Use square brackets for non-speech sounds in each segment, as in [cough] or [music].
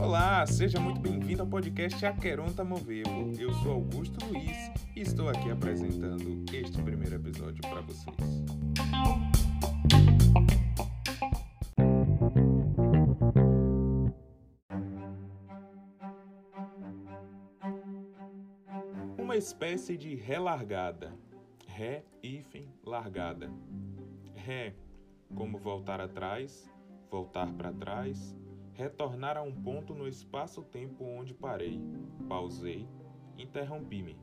Olá, seja muito bem-vindo ao podcast Aqueronta Movebo. Eu sou Augusto Luiz e estou aqui apresentando este primeiro episódio para vocês. Uma espécie de relargada. Ré, hífen, largada. Ré, como voltar atrás, voltar para trás, retornar a um ponto no espaço-tempo onde parei, pausei, interrompi-me.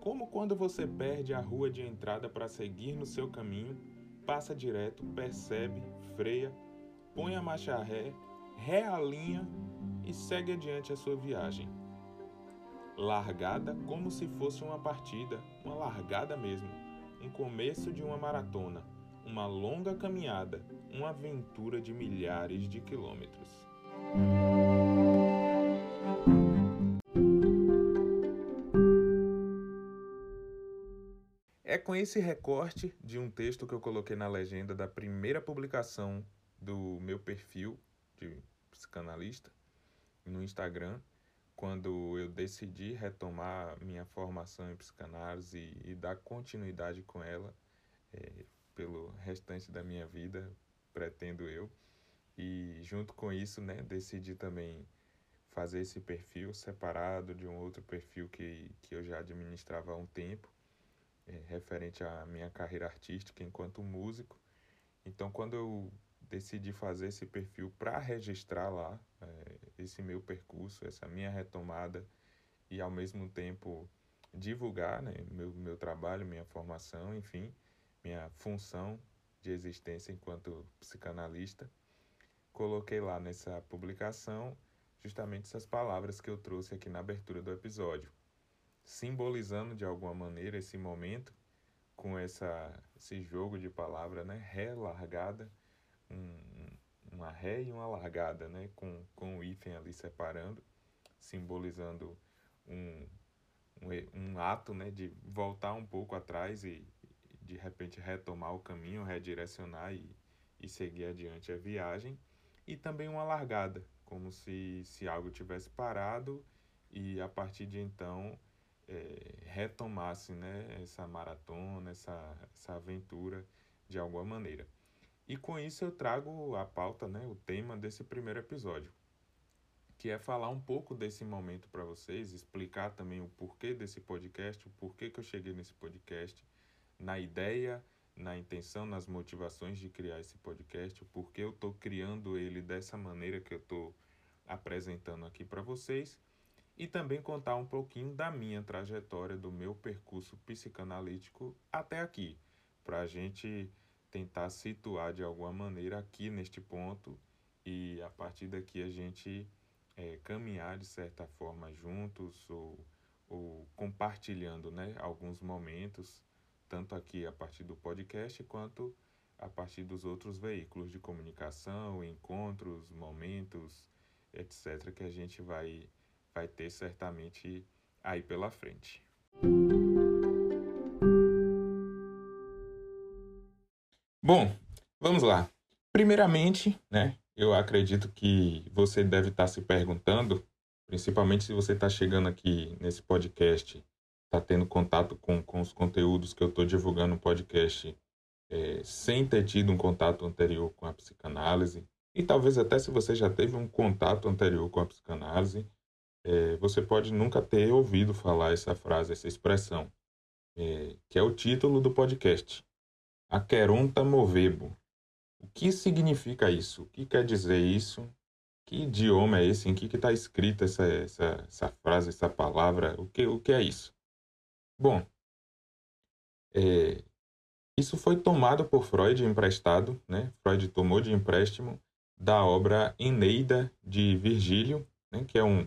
Como quando você perde a rua de entrada para seguir no seu caminho, passa direto, percebe, freia, põe a marcha ré, realinha e segue adiante a sua viagem. Largada como se fosse uma partida, uma largada mesmo, um começo de uma maratona uma longa caminhada, uma aventura de milhares de quilômetros. É com esse recorte de um texto que eu coloquei na legenda da primeira publicação do meu perfil de psicanalista no Instagram, quando eu decidi retomar minha formação em psicanálise e, e dar continuidade com ela. É, pelo restante da minha vida, pretendo eu. E junto com isso, né, decidi também fazer esse perfil separado de um outro perfil que, que eu já administrava há um tempo, é, referente à minha carreira artística enquanto músico. Então, quando eu decidi fazer esse perfil para registrar lá é, esse meu percurso, essa minha retomada e ao mesmo tempo divulgar né, meu, meu trabalho, minha formação, enfim, minha função de existência enquanto psicanalista, coloquei lá nessa publicação justamente essas palavras que eu trouxe aqui na abertura do episódio, simbolizando de alguma maneira esse momento com essa, esse jogo de palavra, né? Ré largada, um, uma ré e uma largada, né? Com, com o hífen ali separando, simbolizando um, um, um ato, né? De voltar um pouco atrás e, de repente retomar o caminho, redirecionar e, e seguir adiante a viagem. E também uma largada, como se, se algo tivesse parado e a partir de então é, retomasse né, essa maratona, essa, essa aventura de alguma maneira. E com isso eu trago a pauta, né, o tema desse primeiro episódio, que é falar um pouco desse momento para vocês, explicar também o porquê desse podcast, o porquê que eu cheguei nesse podcast, na ideia, na intenção, nas motivações de criar esse podcast, porque eu estou criando ele dessa maneira que eu estou apresentando aqui para vocês e também contar um pouquinho da minha trajetória, do meu percurso psicanalítico até aqui, para a gente tentar situar de alguma maneira aqui neste ponto e a partir daqui a gente é, caminhar de certa forma juntos ou, ou compartilhando né, alguns momentos tanto aqui a partir do podcast quanto a partir dos outros veículos de comunicação, encontros, momentos, etc., que a gente vai, vai ter certamente aí pela frente. Bom, vamos lá. Primeiramente, né, eu acredito que você deve estar se perguntando, principalmente se você está chegando aqui nesse podcast está tendo contato com, com os conteúdos que eu estou divulgando no podcast é, sem ter tido um contato anterior com a psicanálise, e talvez até se você já teve um contato anterior com a psicanálise, é, você pode nunca ter ouvido falar essa frase, essa expressão, é, que é o título do podcast. Aqueronta movebo. O que significa isso? O que quer dizer isso? Que idioma é esse? Em que está escrita essa, essa, essa frase, essa palavra? O que, o que é isso? Bom, é, isso foi tomado por Freud emprestado, né? Freud tomou de empréstimo da obra Eneida de Virgílio, né? que é um,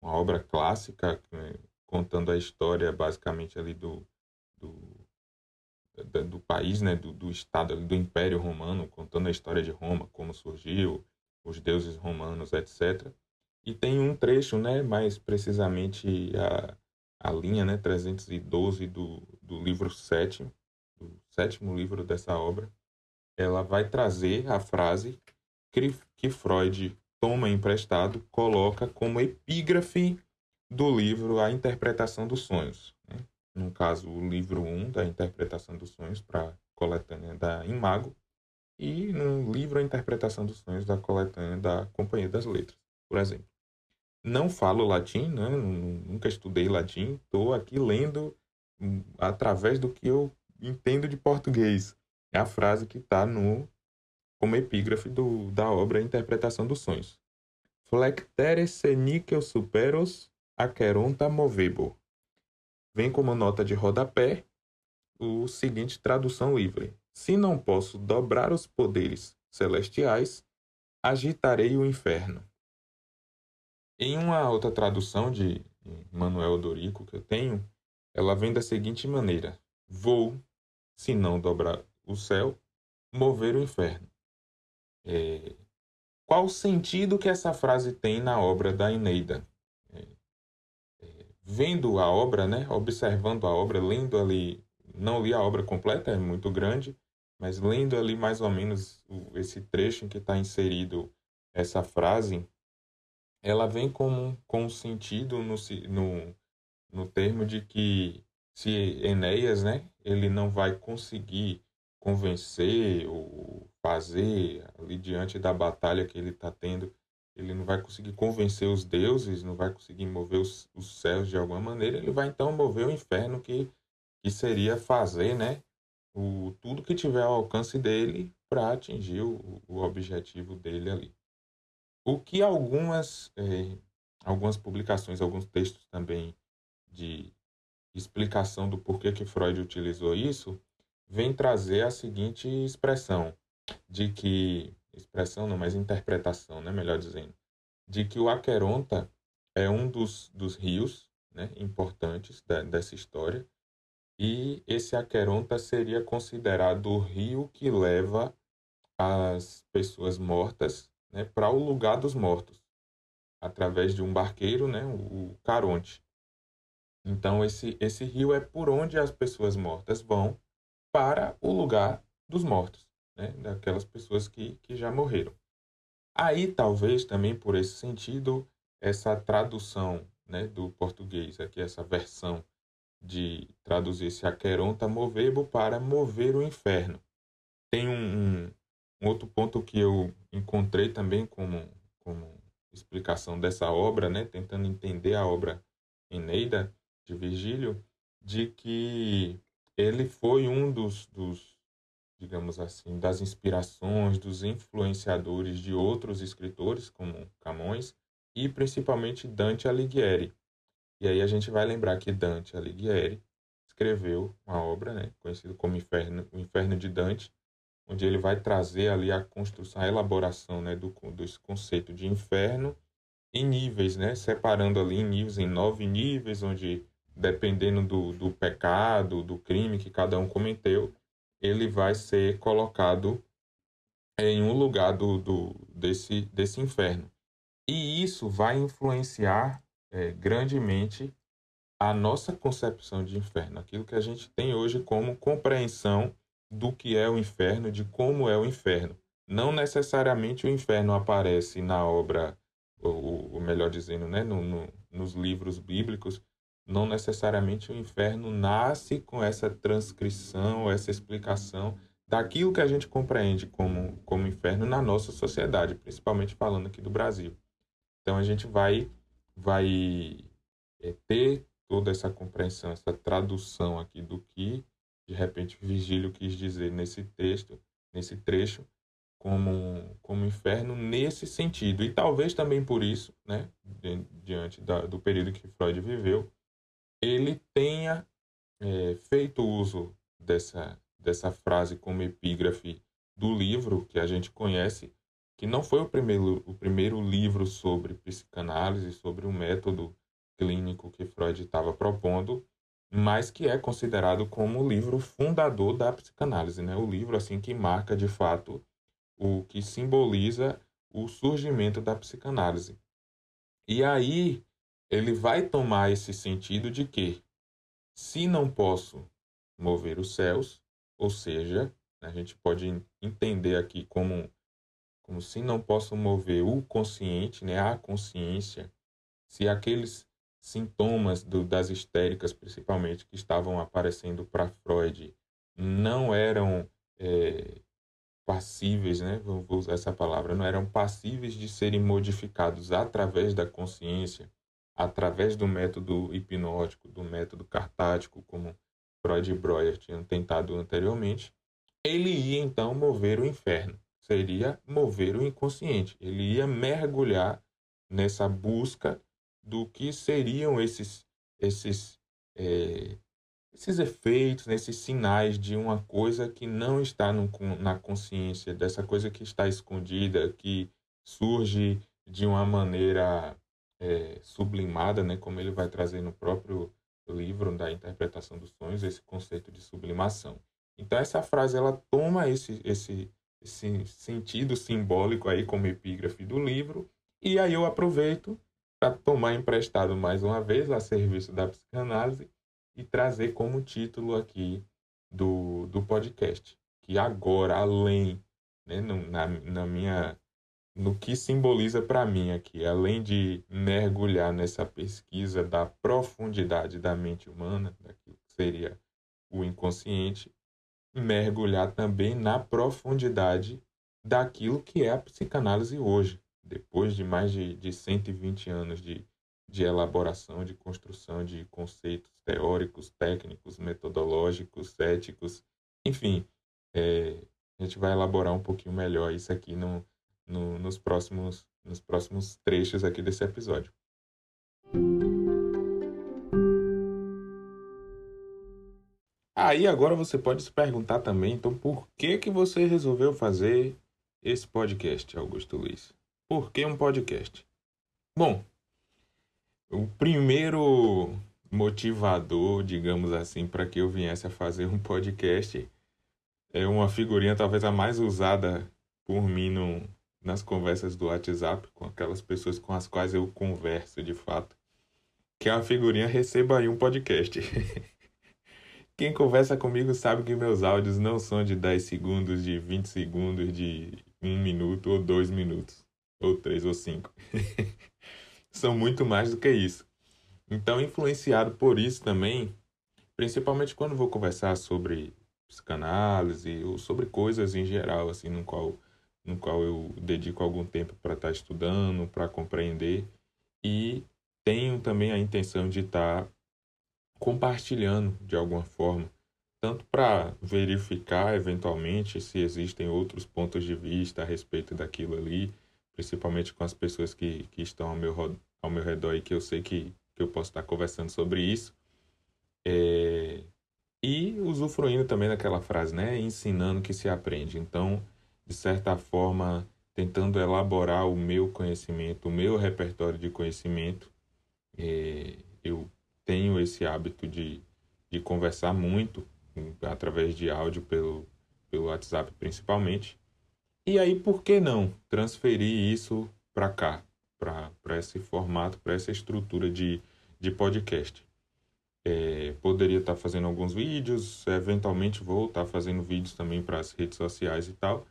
uma obra clássica né? contando a história basicamente ali do, do, do, do país, né? do, do estado, do Império Romano, contando a história de Roma, como surgiu, os deuses romanos, etc. E tem um trecho, né? mais precisamente a a linha né, 312 do, do livro 7, do sétimo livro dessa obra, ela vai trazer a frase que Freud toma emprestado, coloca como epígrafe do livro A Interpretação dos Sonhos. Né? No caso, o livro 1 da Interpretação dos Sonhos para coletânea da Imago e no livro A Interpretação dos Sonhos da coletânea da Companhia das Letras, por exemplo. Não falo latim, né? nunca estudei latim, estou aqui lendo hum, através do que eu entendo de português. É a frase que está no como epígrafe do, da obra Interpretação dos Sonhos. Flectere se nickel superos aqueronta movebo. Vem como nota de rodapé o seguinte tradução livre. Se não posso dobrar os poderes celestiais, agitarei o inferno. Em uma outra tradução de Manuel Dorico que eu tenho, ela vem da seguinte maneira: Vou, se não dobrar o céu, mover o inferno. É... Qual o sentido que essa frase tem na obra da Eneida? É... É... Vendo a obra, né, observando a obra, lendo ali, não li a obra completa, é muito grande, mas lendo ali mais ou menos esse trecho em que está inserido essa frase, ela vem com, com sentido no, no, no termo de que se Enéas, né, ele não vai conseguir convencer ou fazer ali diante da batalha que ele está tendo, ele não vai conseguir convencer os deuses, não vai conseguir mover os, os céus de alguma maneira, ele vai então mover o inferno que, que seria fazer, né, o, tudo que tiver ao alcance dele para atingir o, o objetivo dele ali. O que algumas, é, algumas publicações, alguns textos também de explicação do porquê que Freud utilizou isso, vem trazer a seguinte expressão, de que, expressão não, mas interpretação, né, melhor dizendo, de que o Aqueronta é um dos, dos rios né, importantes da, dessa história, e esse Aqueronta seria considerado o rio que leva as pessoas mortas né, para o lugar dos mortos, através de um barqueiro, né, o Caronte. Então, esse, esse rio é por onde as pessoas mortas vão para o lugar dos mortos, né, daquelas pessoas que, que já morreram. Aí, talvez, também por esse sentido, essa tradução né, do português, aqui essa versão de traduzir esse aqueronta movebo para mover o inferno. Tem um, um, um, outro ponto que eu encontrei também como, como explicação dessa obra, né, tentando entender a obra Eneida de Virgílio, de que ele foi um dos, dos digamos assim, das inspirações, dos influenciadores de outros escritores, como Camões, e principalmente Dante Alighieri. E aí a gente vai lembrar que Dante Alighieri escreveu uma obra, né, conhecida como Inferno, o Inferno de Dante, onde ele vai trazer ali a construção, a elaboração, né, do desse conceito de inferno em níveis, né, separando ali em níveis, em nove níveis, onde dependendo do, do pecado, do crime que cada um cometeu, ele vai ser colocado em um lugar do, do, desse, desse inferno. E isso vai influenciar é, grandemente a nossa concepção de inferno, aquilo que a gente tem hoje como compreensão do que é o inferno, de como é o inferno. Não necessariamente o inferno aparece na obra, ou, ou melhor dizendo, né, no, no, nos livros bíblicos, não necessariamente o inferno nasce com essa transcrição, essa explicação daquilo que a gente compreende como, como inferno na nossa sociedade, principalmente falando aqui do Brasil. Então a gente vai vai é, ter toda essa compreensão, essa tradução aqui do que de repente Virgílio quis dizer nesse texto, nesse trecho, como como inferno nesse sentido. E talvez também por isso, né, diante da, do período que Freud viveu, ele tenha é, feito uso dessa dessa frase como epígrafe do livro que a gente conhece que não foi o primeiro, o primeiro livro sobre psicanálise, sobre o método clínico que Freud estava propondo, mas que é considerado como o livro fundador da psicanálise, né? O livro assim que marca de fato o que simboliza o surgimento da psicanálise. E aí ele vai tomar esse sentido de que se não posso mover os céus, ou seja, A gente pode entender aqui como, como se não posso mover o consciente, né, a consciência, se aqueles sintomas do, das histéricas, principalmente, que estavam aparecendo para Freud, não eram é, passíveis, né? Vou usar essa palavra, não eram passíveis de serem modificados através da consciência, através do método hipnótico, do método cartático, como Freud e Breuer tinham tentado anteriormente, ele ia então mover o inferno, seria mover o inconsciente. Ele ia mergulhar nessa busca do que seriam esses esses é, esses efeitos, né, esses sinais de uma coisa que não está no, na consciência, dessa coisa que está escondida, que surge de uma maneira é, sublimada, né, como ele vai trazer no próprio livro da interpretação dos sonhos, esse conceito de sublimação. Então essa frase ela toma esse, esse, esse sentido simbólico aí como epígrafe do livro, e aí eu aproveito para tomar emprestado mais uma vez a serviço da psicanálise e trazer como título aqui do, do podcast. Que agora, além, né, no, na, na minha. No que simboliza para mim aqui, além de mergulhar nessa pesquisa da profundidade da mente humana, daquilo que seria o inconsciente, mergulhar também na profundidade daquilo que é a psicanálise hoje, depois de mais de, de 120 anos de, de elaboração, de construção de conceitos teóricos, técnicos, metodológicos, éticos, enfim, é, a gente vai elaborar um pouquinho melhor isso aqui no, no, nos, próximos, nos próximos trechos aqui desse episódio. Aí agora você pode se perguntar também, então, por que que você resolveu fazer esse podcast, Augusto Luiz? Por que um podcast? Bom, o primeiro motivador, digamos assim, para que eu viesse a fazer um podcast é uma figurinha talvez a mais usada por mim no, nas conversas do WhatsApp com aquelas pessoas com as quais eu converso de fato, que é a figurinha receba aí um podcast. [laughs] Quem conversa comigo sabe que meus áudios não são de 10 segundos, de 20 segundos, de 1 minuto ou 2 minutos, ou 3 ou 5. [laughs] são muito mais do que isso. Então, influenciado por isso também, principalmente quando vou conversar sobre psicanálise ou sobre coisas em geral, assim, no qual, no qual eu dedico algum tempo para estar tá estudando, para compreender, e tenho também a intenção de estar tá compartilhando de alguma forma, tanto para verificar eventualmente se existem outros pontos de vista a respeito daquilo ali, principalmente com as pessoas que, que estão ao meu, ao meu redor e que eu sei que, que eu posso estar conversando sobre isso. É, e usufruindo também daquela frase, né? Ensinando que se aprende. Então, de certa forma, tentando elaborar o meu conhecimento, o meu repertório de conhecimento. É, eu tenho esse hábito de, de conversar muito através de áudio pelo, pelo WhatsApp principalmente. E aí, por que não transferir isso para cá, para esse formato, para essa estrutura de, de podcast. É, poderia estar tá fazendo alguns vídeos, eventualmente vou estar tá fazendo vídeos também para as redes sociais e tal,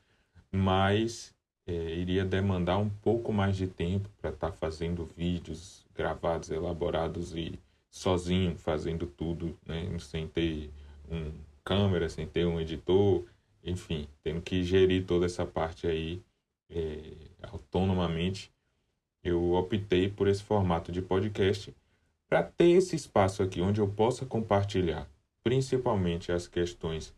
mas é, iria demandar um pouco mais de tempo para estar tá fazendo vídeos gravados, elaborados e sozinho fazendo tudo, né? sem ter um câmera, sem ter um editor, enfim, tendo que gerir toda essa parte aí é, autonomamente. Eu optei por esse formato de podcast para ter esse espaço aqui onde eu possa compartilhar principalmente as questões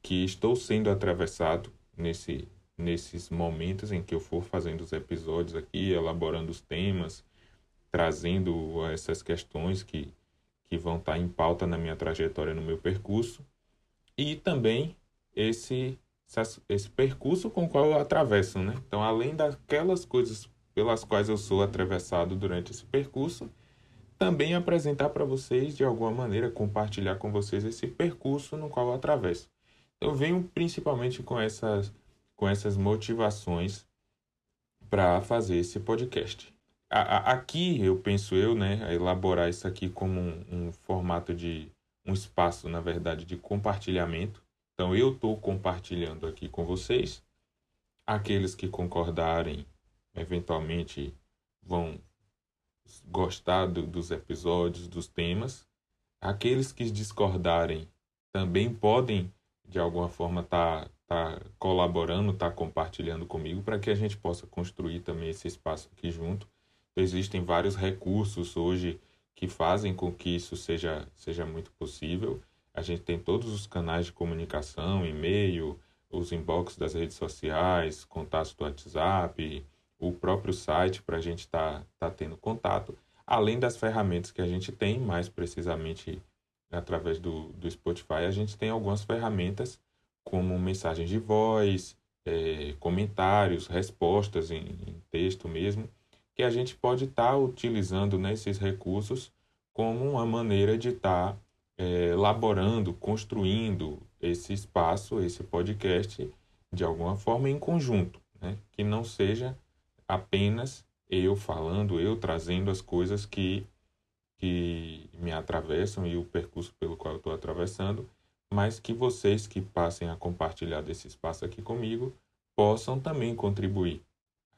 que estou sendo atravessado nesse, nesses momentos em que eu for fazendo os episódios aqui, elaborando os temas, trazendo essas questões que, que vão estar em pauta na minha trajetória, no meu percurso, e também esse, esse percurso com o qual eu atravesso. Né? Então, além daquelas coisas pelas quais eu sou atravessado durante esse percurso, também apresentar para vocês, de alguma maneira, compartilhar com vocês esse percurso no qual eu atravesso. Eu venho principalmente com essas, com essas motivações para fazer esse podcast. aqui, eu penso eu, né, elaborar isso aqui como um, um formato de um espaço, na verdade, de compartilhamento. Então eu estou compartilhando aqui com vocês. Aqueles que concordarem, eventualmente vão gostar do, dos episódios, dos temas. Aqueles que discordarem também podem, de alguma forma, estar tá, tá colaborando, estar tá compartilhando comigo para que a gente possa construir também esse espaço aqui junto. Existem vários recursos hoje que fazem com que isso seja, seja muito possível. A gente tem todos os canais de comunicação, e-mail, os inbox das redes sociais, contatos do WhatsApp, o próprio site para a gente estar tá, tá tendo contato, além das ferramentas que a gente tem, mais precisamente através do, do Spotify, a gente tem algumas ferramentas como mensagens de voz, é, comentários, respostas em, em texto mesmo, que a gente pode estar tá utilizando nesses recursos como uma maneira de estar tá, é, elaborando, construindo esse espaço, esse podcast, de alguma forma em conjunto, né? que não seja apenas eu falando, eu trazendo as coisas que, que me atravessam e o percurso pelo qual eu estou atravessando, mas que vocês que passem a compartilhar desse espaço aqui comigo possam também contribuir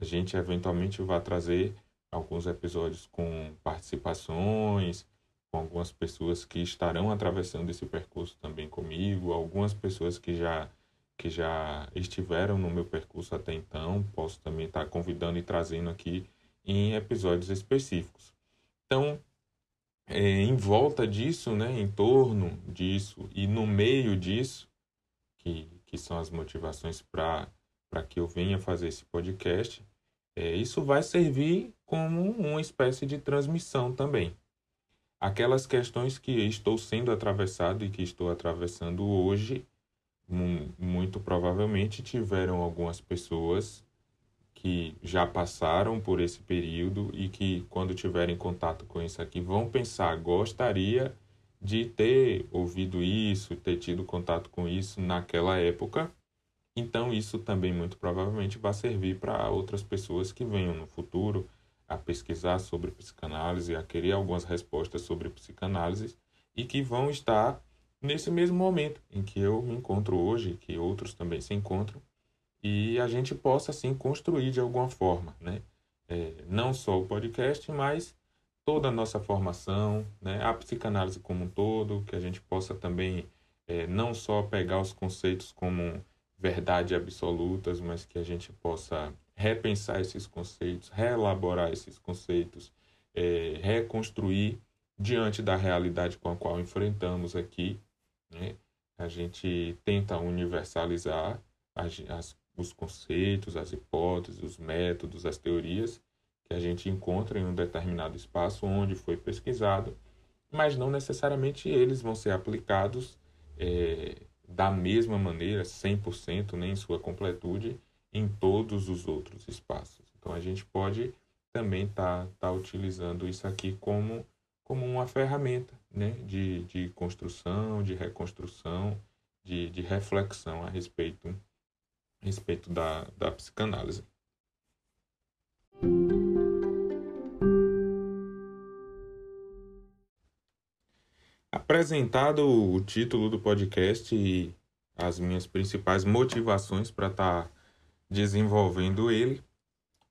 a gente eventualmente vai trazer alguns episódios com participações, com algumas pessoas que estarão atravessando esse percurso também comigo, algumas pessoas que já que já estiveram no meu percurso até então, posso também estar convidando e trazendo aqui em episódios específicos. Então, é, em volta disso, né, em torno disso e no meio disso, que, que são as motivações para que eu venha fazer esse podcast, é, isso vai servir como uma espécie de transmissão também. Aquelas questões que estou sendo atravessado e que estou atravessando hoje, muito provavelmente tiveram algumas pessoas que já passaram por esse período e que, quando tiverem contato com isso aqui, vão pensar: gostaria de ter ouvido isso, ter tido contato com isso naquela época. Então, isso também muito provavelmente vai servir para outras pessoas que venham no futuro a pesquisar sobre psicanálise, a querer algumas respostas sobre psicanálise e que vão estar nesse mesmo momento em que eu me encontro hoje, que outros também se encontram, e a gente possa assim construir de alguma forma, né? É, não só o podcast, mas toda a nossa formação, né? a psicanálise como um todo, que a gente possa também é, não só pegar os conceitos como verdade absolutas, mas que a gente possa repensar esses conceitos, reelaborar esses conceitos, é, reconstruir diante da realidade com a qual enfrentamos aqui. Né? A gente tenta universalizar as, as, os conceitos, as hipóteses, os métodos, as teorias que a gente encontra em um determinado espaço onde foi pesquisado, mas não necessariamente eles vão ser aplicados é, da mesma maneira, 100%, nem em sua completude, em todos os outros espaços. Então a gente pode também estar tá, tá utilizando isso aqui como, como uma ferramenta né? de, de construção, de reconstrução, de, de reflexão a respeito, a respeito da, da psicanálise. apresentado o título do podcast e as minhas principais motivações para estar tá desenvolvendo ele,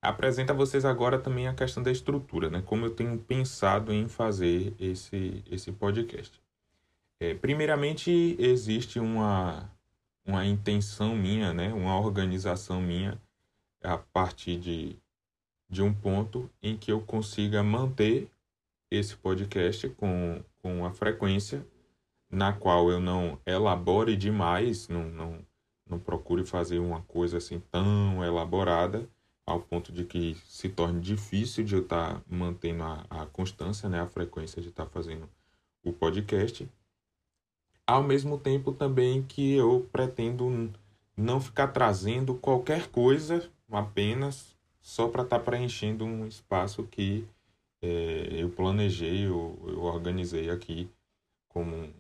apresenta a vocês agora também a questão da estrutura, né? Como eu tenho pensado em fazer esse, esse podcast. É, primeiramente, existe uma, uma intenção minha, né? Uma organização minha a partir de, de um ponto em que eu consiga manter esse podcast com, com a frequência na qual eu não elabore demais, não, não, não procure fazer uma coisa assim tão elaborada ao ponto de que se torne difícil de eu estar tá mantendo a, a constância, né, a frequência de estar tá fazendo o podcast. Ao mesmo tempo também que eu pretendo não ficar trazendo qualquer coisa apenas só para estar tá preenchendo um espaço que é, eu planejei, eu, eu organizei aqui como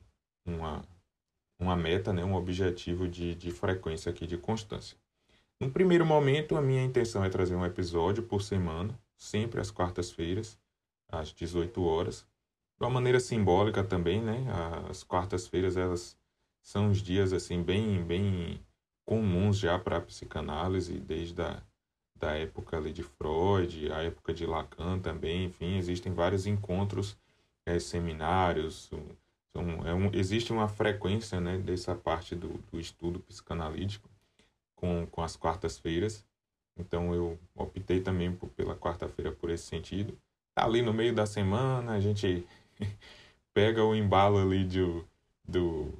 uma, uma meta, né, um objetivo de, de frequência aqui, de constância. No primeiro momento, a minha intenção é trazer um episódio por semana, sempre às quartas-feiras, às 18 horas. De uma maneira simbólica também, né? As quartas-feiras, elas são os dias assim bem bem comuns já para a psicanálise desde a da época ali de Freud, a época de Lacan também, enfim, existem vários encontros, é, seminários, são, é um, existe uma frequência né, dessa parte do, do estudo psicanalítico com, com as quartas-feiras, então eu optei também por, pela quarta-feira por esse sentido. Tá ali no meio da semana, a gente [laughs] pega o embalo ali de, do,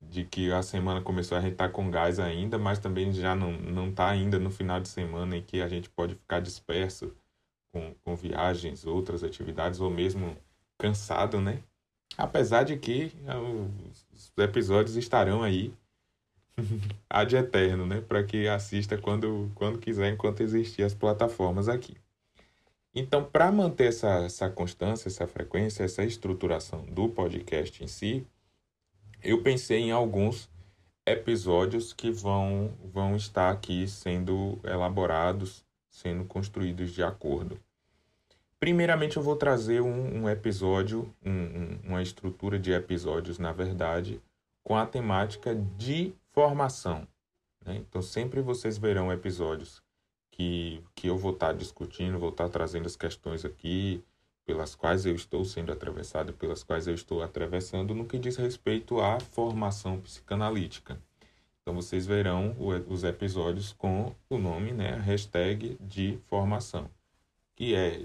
de que a semana começou a gente tá com gás ainda, mas também já não, não tá ainda no final de semana em que a gente pode ficar disperso com, com viagens, outras atividades, ou mesmo cansado, né? Apesar de que ah, os episódios estarão aí [laughs] ad eterno, né? Para que assista quando, quando quiser, enquanto existir as plataformas aqui. Então, para manter essa, essa constância, essa frequência, essa estruturação do podcast em si, eu pensei em alguns episódios que vão, vão estar aqui sendo elaborados, sendo construídos de acordo. Primeiramente, eu vou trazer um, um episódio, um, um, uma estrutura de episódios, na verdade, com a temática de formação. Né? Então, sempre vocês verão episódios que, que eu vou estar discutindo, vou estar trazendo as questões aqui, pelas quais eu estou sendo atravessado, pelas quais eu estou atravessando no que diz respeito à formação psicanalítica. Então vocês verão os episódios com o nome, né, hashtag de formação, que é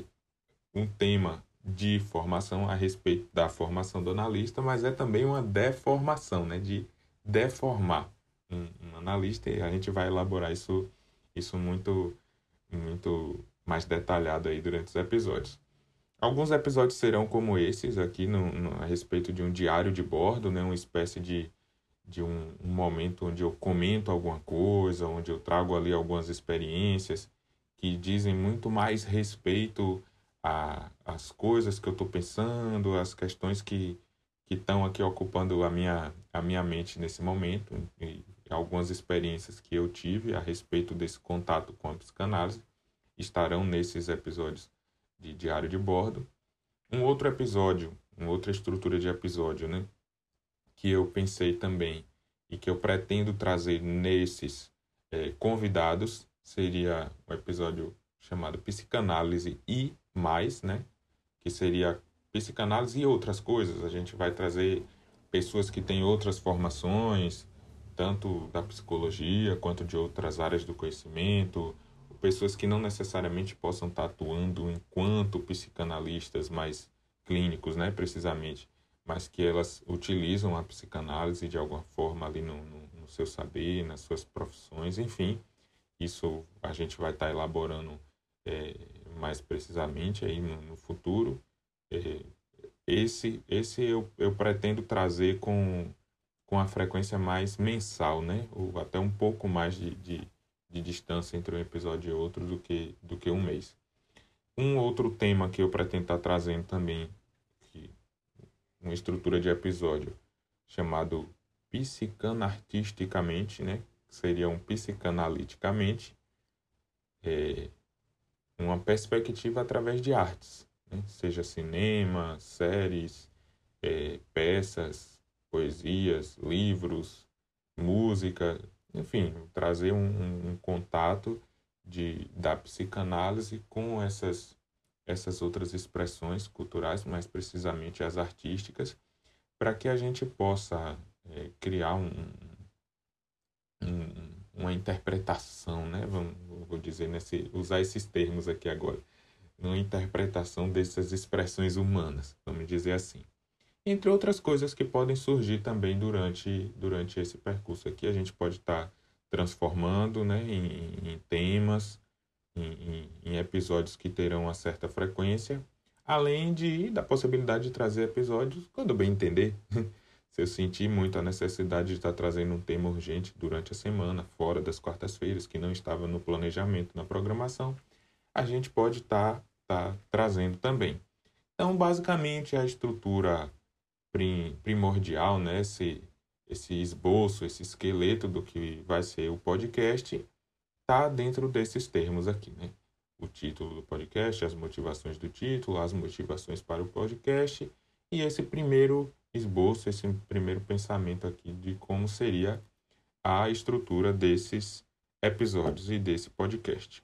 um tema de formação a respeito da formação do analista, mas é também uma deformação, né, de deformar um, um analista e a gente vai elaborar isso, isso muito, muito mais detalhado aí durante os episódios. Alguns episódios serão como esses aqui no, no, a respeito de um diário de bordo, né? uma espécie de, de um, um, momento onde eu comento alguma coisa, onde eu trago ali algumas experiências que dizem muito mais respeito às coisas que eu estou pensando, às questões que estão aqui ocupando a minha, a minha mente nesse momento, e algumas experiências que eu tive a respeito desse contato com a psicanálise estarão nesses episódios de diário de bordo. Um outro episódio, uma outra estrutura de episódio, né? Que eu pensei também e que eu pretendo trazer nesses é, convidados seria um episódio chamado Psicanálise e Mais, né? Que seria psicanálise e outras coisas. A gente vai trazer pessoas que têm outras formações, tanto da psicologia quanto de outras áreas do conhecimento, pessoas que não necessariamente possam estar atuando enquanto psicanalistas mais clínicos, né, precisamente, mas que elas utilizam a psicanálise de alguma forma ali no, no, no seu saber, nas suas profissões, enfim, isso a gente vai estar elaborando é, mais precisamente aí no, no futuro. É, esse esse eu, eu pretendo trazer com, com a frequência mais mensal, né, ou até um pouco mais de, de de distância entre um episódio e outro do que, do que um mês. Um outro tema que eu pretendo estar trazendo também, que, uma estrutura de episódio chamado psicanartisticamente, né? seria um psicanaliticamente, é, uma perspectiva através de artes, né? seja cinema, séries, é, peças, poesias, livros, música, enfim, trazer um, um, contato de, da psicanálise com essas, essas outras expressões culturais, mais precisamente as artísticas, para que a gente possa é, criar um, um, uma interpretação, né? Vamos, vou dizer, nesse, usar esses termos aqui agora, uma interpretação dessas expressões humanas, vamos dizer assim entre outras coisas que podem surgir também durante, durante esse percurso aqui. A gente pode estar tá transformando né, em, em temas, em, em, episódios que terão uma certa frequência, além de da possibilidade de trazer episódios quando bem entender. [laughs] Se eu sentir muito a necessidade de estar trazendo um tema urgente durante a semana, fora das quartas-feiras, que não estava no planejamento, na programação, a gente pode estar, estar trazendo também. Então, basicamente, a estrutura primordial, né? esse, esse esboço, esse esqueleto do que vai ser o podcast, está dentro desses termos aqui. Né? O título do podcast, as motivações do título, as motivações para o podcast e esse primeiro esboço, esse primeiro pensamento aqui de como seria a estrutura desses episódios e desse podcast.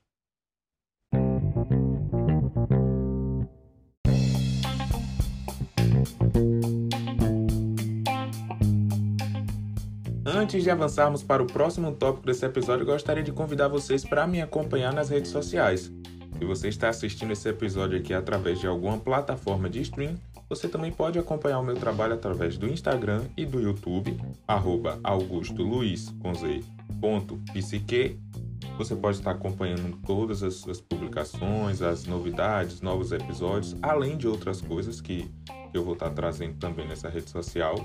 Antes de avançarmos para o próximo tópico desse episódio, gostaria de convidar vocês para me acompanhar nas redes sociais. Se você está assistindo esse episódio aqui através de alguma plataforma de stream, você também pode acompanhar o meu trabalho através do Instagram e do YouTube, arroba augustoluiz.psique. Você pode estar acompanhando todas as, as, publicações, as novidades, novos episódios, além de outras coisas que, que eu vou estar trazendo também nessa rede social.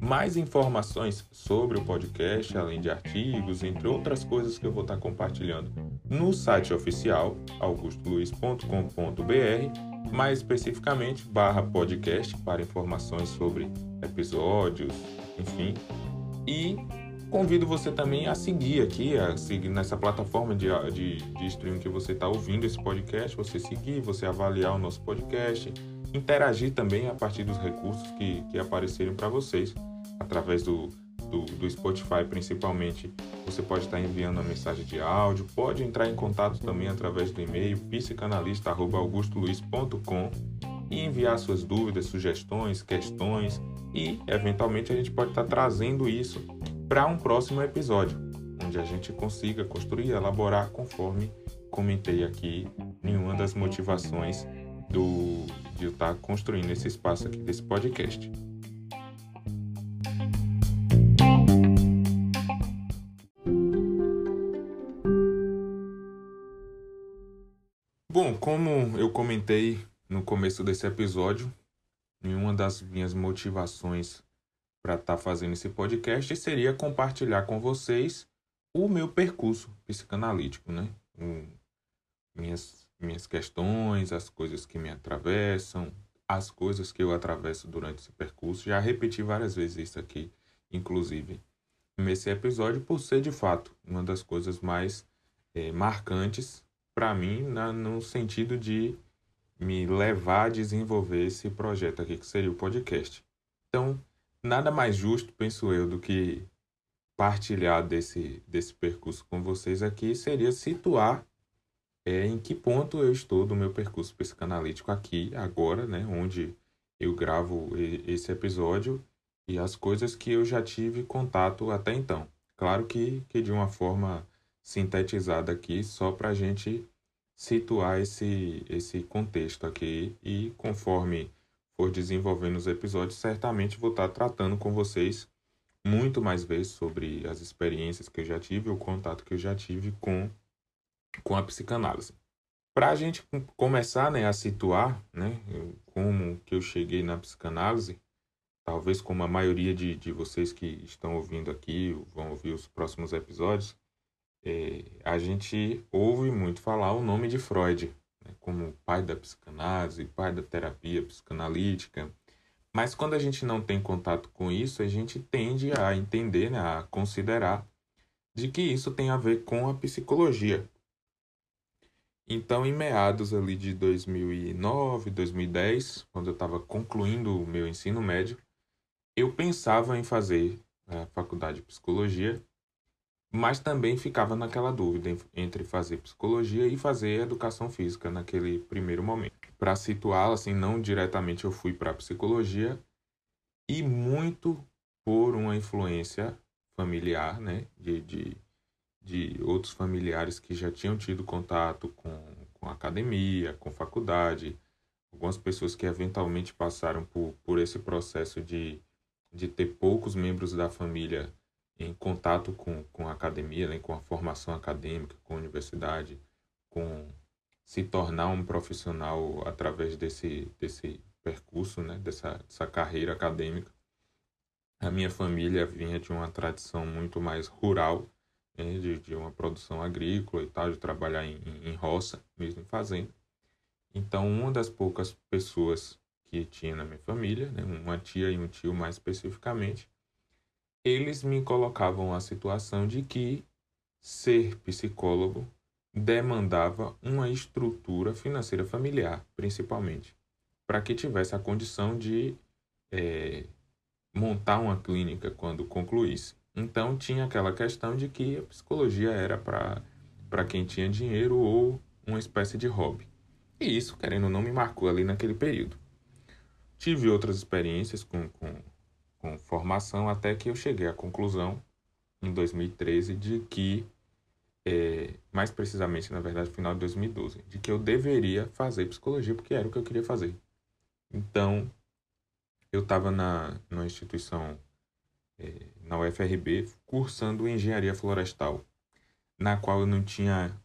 Mais informações sobre o podcast, além de artigos, entre outras coisas que eu vou estar compartilhando no site oficial augustoluiz.com.br, mais especificamente barra podcast para informações sobre episódios, enfim. E convido você também a seguir aqui, a seguir nessa plataforma de, de, de streaming que você está ouvindo esse podcast, você seguir, você avaliar o nosso podcast, interagir também a partir dos recursos que, que aparecerem para vocês através do, do, do, Spotify principalmente, você pode estar enviando uma mensagem de áudio, pode entrar em contato também através do e-mail psicanalista.augustoluiz.com e enviar suas dúvidas, sugestões, questões e eventualmente a gente pode estar trazendo isso para um próximo episódio, onde a gente consiga construir, elaborar conforme comentei aqui em uma das motivações do, de eu estar construindo esse espaço aqui desse podcast. Comentei no começo desse episódio, uma das minhas motivações para estar tá fazendo esse podcast seria compartilhar com vocês o meu percurso psicanalítico, né? Minhas, minhas questões, as coisas que me atravessam, as coisas que eu atravesso durante esse percurso. Já repeti várias vezes isso aqui, inclusive nesse episódio, por ser de fato uma das coisas mais é, marcantes para mim, na, no sentido de me levar a desenvolver esse projeto aqui, que seria o podcast. Então, nada mais justo, penso eu, do que partilhar desse, desse percurso com vocês aqui, seria situar é, em que ponto eu estou do meu percurso psicanalítico aqui, agora, né, onde eu gravo esse episódio e as coisas que eu já tive contato até então. Claro que, que de uma forma sintetizada aqui só para a gente situar esse, esse contexto aqui e conforme for desenvolvendo os episódios, certamente vou estar tratando com vocês muito mais vezes sobre as experiências que eu já tive, o contato que eu já tive com, com a psicanálise. Para a gente começar né, a situar né, como que eu cheguei na psicanálise, talvez como a maioria de, de vocês que estão ouvindo aqui, vão ouvir os próximos episódios, é, a gente ouve muito falar o nome de Freud, né, como pai da psicanálise, pai da terapia psicanalítica. Mas quando a gente não tem contato com isso, a gente tende a entender, né, a considerar de que isso tem a ver com a psicologia. Então, em meados ali de 2009, 2010, quando eu estava concluindo o meu ensino médio, eu pensava em fazer a faculdade de psicologia mas também ficava naquela dúvida entre fazer psicologia e fazer educação física naquele primeiro momento. Para situá-la, assim, não diretamente eu fui para psicologia e muito por uma influência familiar, né, de, de, de outros familiares que já tinham tido contato com, com academia, com faculdade, algumas pessoas que eventualmente passaram por, por esse processo de, de ter poucos membros da família em contato com, com a academia, né, com a formação acadêmica, com a universidade, com se tornar um profissional através desse, desse percurso, né, dessa, dessa carreira acadêmica. A minha família vinha de uma tradição muito mais rural, né, de, de uma produção agrícola e tal, de trabalhar em, em roça, mesmo em fazenda. Então, uma das poucas pessoas que tinha na minha família, né, uma tia e um tio mais especificamente, eles me colocavam a situação de que ser psicólogo demandava uma estrutura financeira familiar, principalmente, para que tivesse a condição de é, montar uma clínica quando concluísse. Então tinha aquela questão de que a psicologia era para quem tinha dinheiro ou uma espécie de hobby. E isso, querendo ou não, me marcou ali naquele período. Tive outras experiências com, com, formação até que eu cheguei à conclusão, em 2013, de que, é, mais precisamente, na verdade, final de 2012, de que eu deveria fazer psicologia porque era o que eu queria fazer. Então, eu estava na numa instituição é, na UFRB cursando engenharia florestal, na qual eu não tinha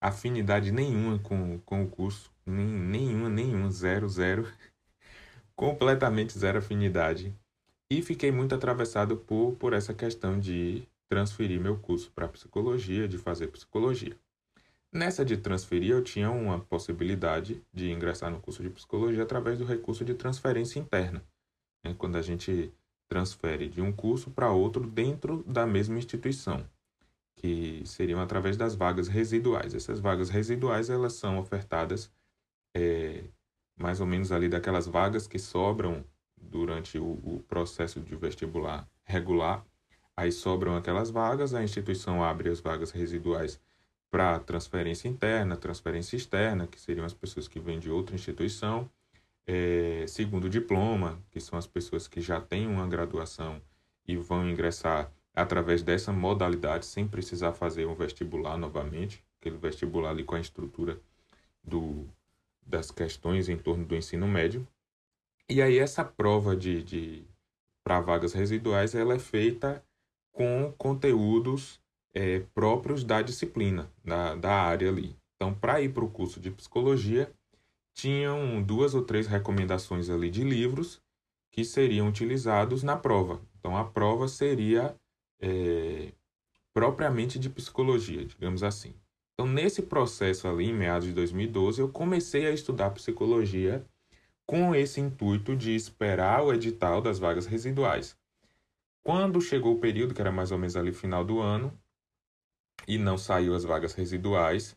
afinidade nenhuma com, com o curso, nem, nenhuma, nenhuma, zero, zero, [laughs] completamente zero afinidade. E fiquei muito atravessado por, por essa questão de transferir meu curso para psicologia, de fazer psicologia. Nessa de transferir, eu tinha uma possibilidade de ingressar no curso de psicologia através do recurso de transferência interna. Né? Quando a gente transfere de um curso para outro dentro da mesma instituição, que seriam através das vagas residuais. Essas vagas residuais elas são ofertadas é, mais ou menos ali daquelas vagas que sobram durante o, o processo de vestibular regular. Aí sobram aquelas vagas, a instituição abre as vagas residuais para transferência interna, transferência externa, que seriam as pessoas que vêm de outra instituição, é, segundo diploma, que são as pessoas que já têm uma graduação e vão ingressar através dessa modalidade, sem precisar fazer um vestibular novamente, aquele vestibular ali com a estrutura do, das questões em torno do ensino médio. E aí essa prova de, de para vagas residuais ela é feita com conteúdos é, próprios da disciplina, da, da área ali. Então, para ir para o curso de psicologia, tinham duas ou três recomendações ali de livros que seriam utilizados na prova. Então, a prova seria é, propriamente de psicologia, digamos assim. Então, nesse processo ali, em meados de 2012, eu comecei a estudar psicologia com esse intuito de esperar o edital das vagas residuais. Quando chegou o período, que era mais ou menos ali final do ano, e não saiu as vagas residuais,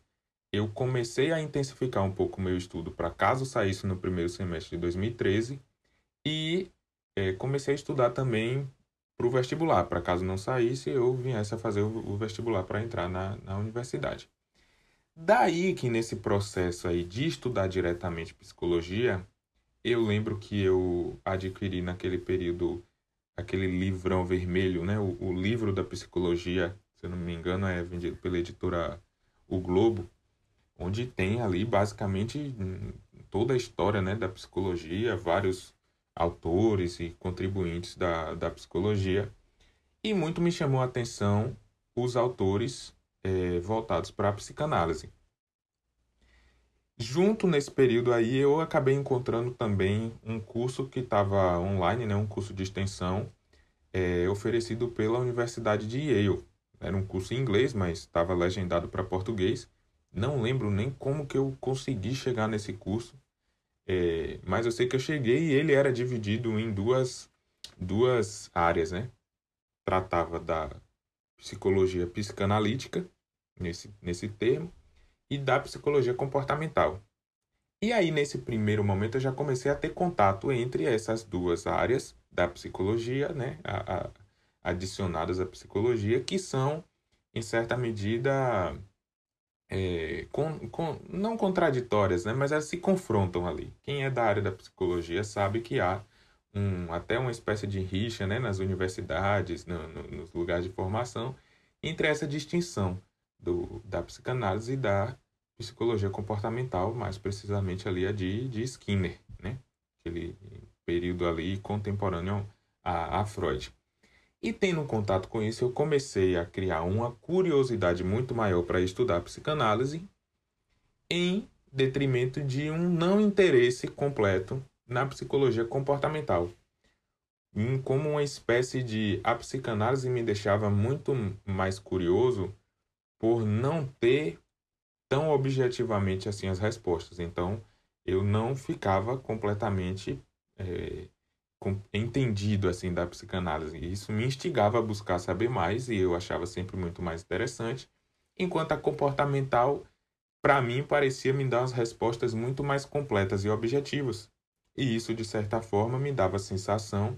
eu comecei a intensificar um pouco o meu estudo para caso saísse no primeiro semestre de 2013 e é, comecei a estudar também para o vestibular, para caso não saísse, eu viesse a fazer o, vestibular para entrar na, na universidade. Daí que nesse processo aí de estudar diretamente psicologia, eu lembro que eu adquiri naquele período aquele livrão vermelho, né? O, o livro da psicologia se eu não me engano, é vendido pela editora O Globo, onde tem ali basicamente hum, toda a história né, da psicologia, vários autores e contribuintes da, da psicologia. E muito me chamou a atenção os autores é, voltados para a psicanálise. Junto nesse período aí, eu acabei encontrando também um curso que estava online, né, um curso de extensão é, oferecido pela Universidade de Yale. Era um curso em inglês, mas estava legendado para português. Não lembro nem como que eu consegui chegar nesse curso, é, mas eu sei que eu cheguei e ele era dividido em duas, duas áreas, né? Tratava da psicologia psicanalítica, nesse, nesse termo, e da psicologia comportamental. E aí, nesse primeiro momento, eu já comecei a ter contato entre essas duas áreas da psicologia, né? A, a, adicionadas à psicologia que são, em certa medida, é, com, com, não contraditórias, né, mas elas se confrontam ali. Quem é da área da psicologia sabe que há um, até uma espécie de rixa né, nas universidades, no, no, nos lugares de formação, entre essa distinção do, da psicanálise e da psicologia comportamental, mais precisamente ali a de, de Skinner, né? aquele período ali contemporâneo a, a Freud. E tendo contato com isso, eu comecei a criar uma curiosidade muito maior para estudar psicanálise, em detrimento de um não interesse completo na psicologia comportamental. Como uma espécie de. A psicanálise me deixava muito mais curioso por não ter tão objetivamente assim as respostas. Então, eu não ficava completamente é, entendido assim da psicanálise. Isso me instigava a buscar saber mais e eu achava sempre muito mais interessante. Enquanto a comportamental, para mim, parecia me dar as respostas muito mais completas e objetivas. E isso, de certa forma, me dava a sensação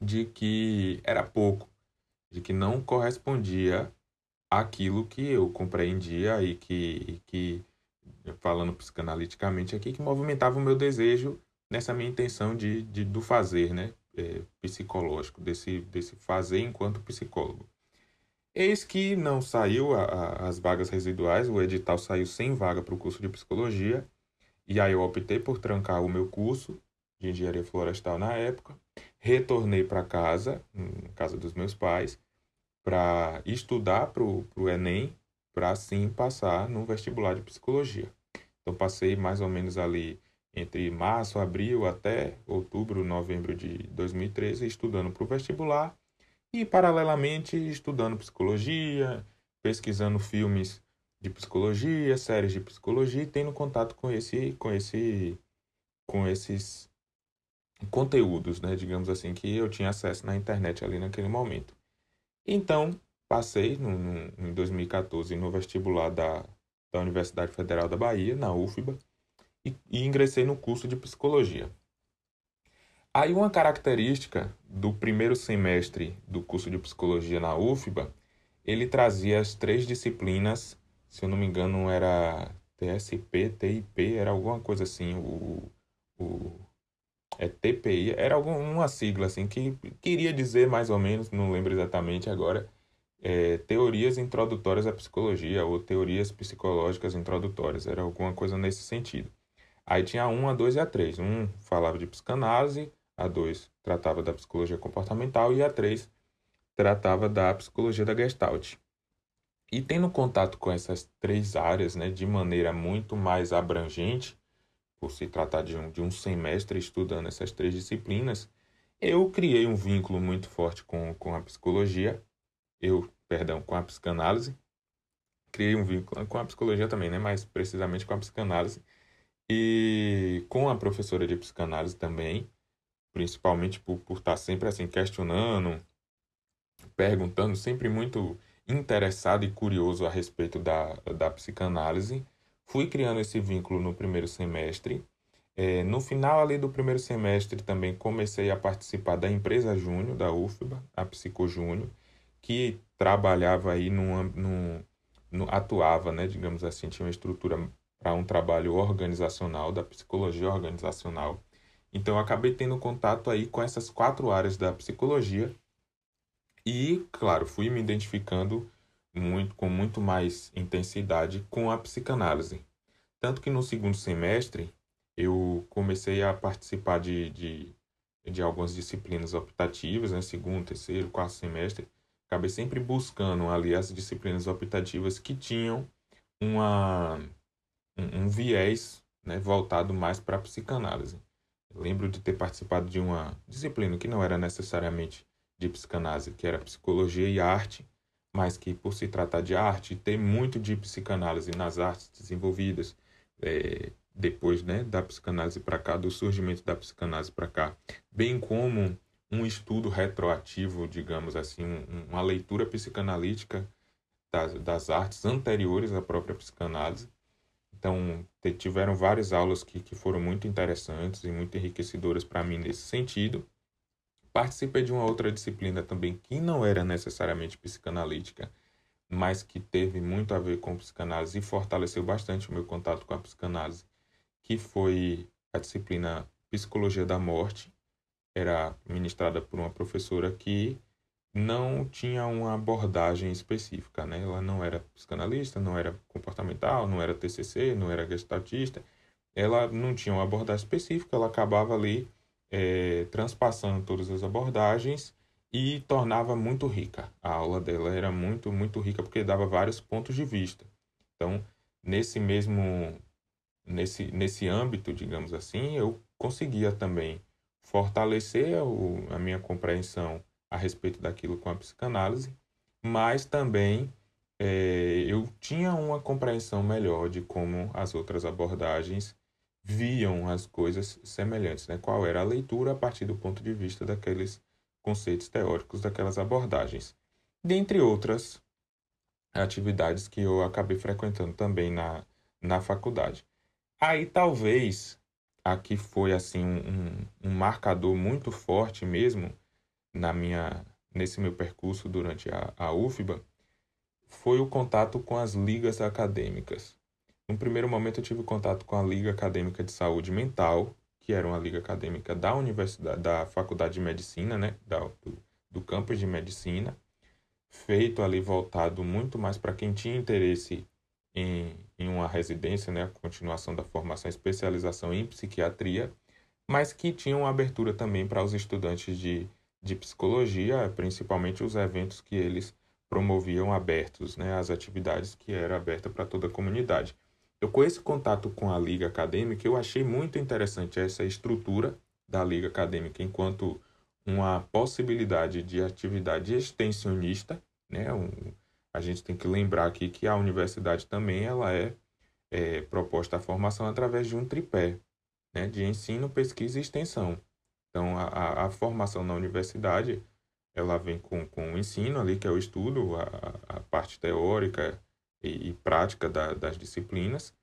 de que era pouco, de que não correspondia àquilo que eu compreendia e que, que falando psicanaliticamente aqui, que movimentava o meu desejo nessa minha intenção de, de do fazer, né? É, psicológico, desse, desse fazer enquanto psicólogo. Eis que não saiu a, a, as vagas residuais, o edital saiu sem vaga para o curso de psicologia, e aí eu optei por trancar o meu curso de engenharia florestal na época, retornei para casa, casa dos meus pais, para estudar para o Enem, para assim passar no vestibular de psicologia. Então passei mais ou menos ali entre março, abril até outubro, novembro de 2013 estudando para o vestibular e paralelamente estudando psicologia, pesquisando filmes de psicologia, séries de psicologia e tendo contato com esse com esse com esses conteúdos, né, digamos assim, que eu tinha acesso na internet ali naquele momento. Então, passei no, no, em 2014 no vestibular da, da Universidade Federal da Bahia, na UFBA, e, e ingressei no curso de psicologia. Aí uma característica do primeiro semestre do curso de psicologia na UFBA, ele trazia as três disciplinas, se eu não me engano era TSP, TIP, era alguma coisa assim, o, o é TPI, era alguma sigla assim que queria dizer mais ou menos, não lembro exatamente agora, é, teorias introdutórias à psicologia ou teorias psicológicas introdutórias, era alguma coisa nesse sentido. Aí tinha a 1, a 2 e a 3. Um falava de psicanálise, a 2 tratava da psicologia comportamental e a 3 tratava da psicologia da Gestalt. E tendo contato com essas três áreas né, de maneira muito mais abrangente, por se tratar de um, de um semestre estudando essas três disciplinas, eu criei um vínculo muito forte com, com a psicologia, eu, perdão, com a psicanálise, criei um vínculo com a psicologia também, né, mais precisamente com a psicanálise, e com a professora de psicanálise também, principalmente por, por estar sempre assim questionando, perguntando, sempre muito interessado e curioso a respeito da, da psicanálise. Fui criando esse vínculo no primeiro semestre. É, no final ali do primeiro semestre também comecei a participar da empresa Júnior, da UFBA, a Psico Júnior, que trabalhava aí num, num, num, atuava, né, digamos assim, tinha uma estrutura para um trabalho organizacional, da psicologia organizacional. Então, acabei tendo contato aí com essas quatro áreas da psicologia e, claro, fui me identificando muito, com muito mais intensidade com a psicanálise. Tanto que no segundo semestre eu comecei a participar de, de, de algumas disciplinas optativas, né? segundo, terceiro, quarto semestre. Acabei sempre buscando ali as disciplinas optativas que tinham uma um, um viés né, voltado mais para a psicanálise. Lembro de ter participado de uma disciplina que não era necessariamente de psicanálise, que era psicologia e arte, mas que por se tratar de arte, tem muito de psicanálise nas artes desenvolvidas. É, depois né, da psicanálise para cá, do surgimento da psicanálise para cá, bem como um estudo retroativo, digamos assim, um, uma leitura psicanalítica das, das artes anteriores à própria psicanálise, então, tiveram várias aulas que, que foram muito interessantes e muito enriquecedoras para mim nesse sentido. Participei de uma outra disciplina também que não era necessariamente psicanalítica, mas que teve muito a ver com psicanálise e fortaleceu bastante o meu contato com a psicanálise, que foi a disciplina Psicologia da Morte. Era ministrada por uma professora que não tinha uma abordagem específica, né? Ela não era psicanalista, não era comportamental, não era TCC, não era gestaltista. Ela não tinha uma abordagem específica, ela acabava ali é, transpassando todas as abordagens e tornava muito rica. A aula dela era muito, muito rica porque dava vários pontos de vista. Então, nesse mesmo nesse, nesse âmbito, digamos assim, eu conseguia também fortalecer o, a minha compreensão a respeito daquilo com a psicanálise, mas também é, eu tinha uma compreensão melhor de como as outras abordagens viam as coisas semelhantes, né? Qual era a leitura a partir do ponto de vista daqueles conceitos teóricos daquelas abordagens. Dentre outras atividades que eu acabei frequentando também na, na faculdade. Aí talvez aqui foi assim um, um marcador muito forte mesmo na minha nesse meu percurso durante a, a UFBA foi o contato com as ligas acadêmicas. No primeiro momento eu tive contato com a Liga Acadêmica de Saúde Mental, que era uma liga acadêmica da universidade, da Faculdade de Medicina, né, da, do, do campus de Medicina, feito ali voltado muito mais para quem tinha interesse em, em uma residência, né, a continuação da formação especialização em psiquiatria, mas que tinha uma abertura também para os estudantes de, de psicologia, principalmente os eventos que eles promoviam abertos, né, as atividades que era aberta para toda a comunidade. Eu com esse contato com a liga acadêmica, eu achei muito interessante essa estrutura da liga acadêmica enquanto uma possibilidade de atividade extensionista, né? Um, a gente tem que lembrar aqui que a universidade também ela é, é proposta a formação através de um tripé, né? De ensino, pesquisa e extensão. Então, a, a formação na universidade ela vem com, com o ensino ali, que é o estudo, a, a parte teórica e, e prática da, das disciplinas.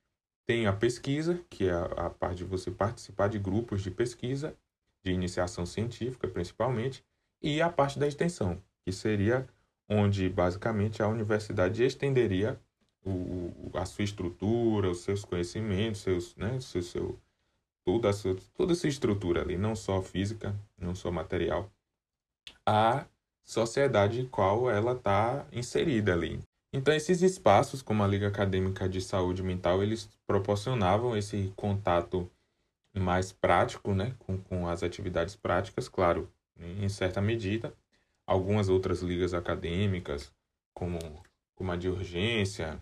Tem a pesquisa, que é a, a parte de você participar de grupos de pesquisa, de iniciação científica principalmente, e a parte da extensão, que seria onde basicamente a universidade estenderia o, a sua estrutura, os seus conhecimentos, seus, né, seu, seu, toda, a sua, toda essa estrutura ali, não só física, não só material, a sociedade em qual ela está inserida ali. Então, esses espaços, como a Liga Acadêmica de Saúde Mental, eles proporcionavam esse contato mais prático, né, com, com as atividades práticas, claro, em certa medida. Algumas outras ligas acadêmicas, como, como a de urgência,